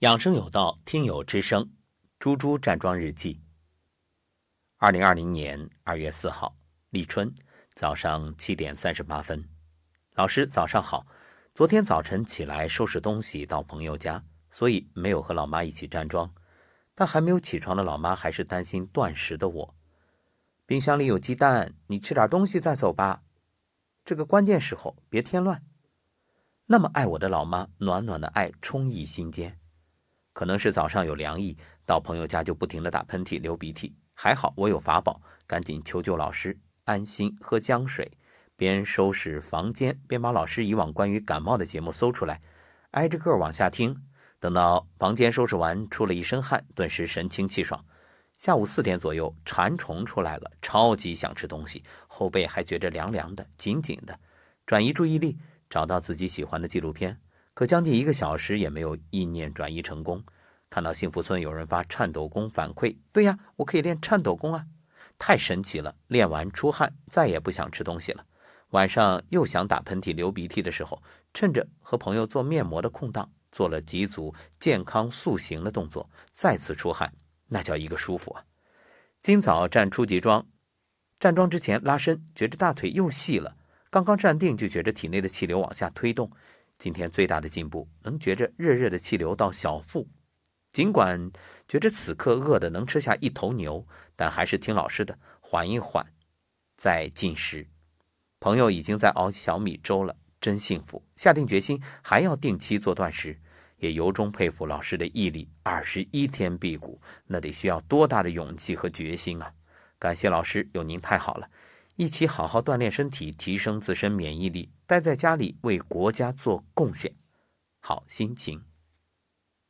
养生有道，听友之声，猪猪站桩日记。二零二零年二月四号，立春，早上七点三十八分。老师早上好。昨天早晨起来收拾东西到朋友家，所以没有和老妈一起站桩。但还没有起床的老妈还是担心断食的我。冰箱里有鸡蛋，你吃点东西再走吧。这个关键时候别添乱。那么爱我的老妈，暖暖的爱充溢心间。可能是早上有凉意，到朋友家就不停的打喷嚏、流鼻涕。还好我有法宝，赶紧求救老师，安心喝姜水，边收拾房间边把老师以往关于感冒的节目搜出来，挨着个往下听。等到房间收拾完，出了一身汗，顿时神清气爽。下午四点左右，馋虫出来了，超级想吃东西，后背还觉着凉凉的、紧紧的。转移注意力，找到自己喜欢的纪录片。可将近一个小时也没有意念转移成功。看到幸福村有人发颤抖功反馈，对呀，我可以练颤抖功啊，太神奇了！练完出汗，再也不想吃东西了。晚上又想打喷嚏、流鼻涕的时候，趁着和朋友做面膜的空档，做了几组健康塑形的动作，再次出汗，那叫一个舒服啊！今早站初级桩，站桩之前拉伸，觉着大腿又细了。刚刚站定，就觉着体内的气流往下推动。今天最大的进步，能觉着热热的气流到小腹。尽管觉着此刻饿的能吃下一头牛，但还是听老师的，缓一缓，再进食。朋友已经在熬小米粥了，真幸福。下定决心还要定期做断食，也由衷佩服老师的毅力。二十一天辟谷，那得需要多大的勇气和决心啊！感谢老师，有您太好了。一起好好锻炼身体，提升自身免疫力，待在家里为国家做贡献，好心情。